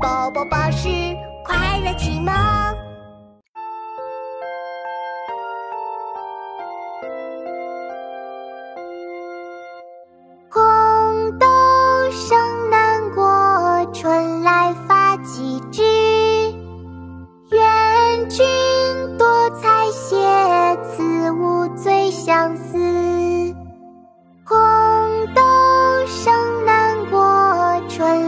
宝宝巴士快乐启蒙。红豆生南国，春来发几枝。愿君多采撷，此物最相思。红豆生南国，春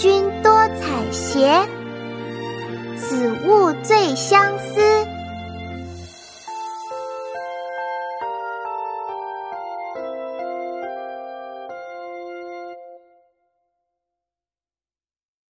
君多采撷，此物最香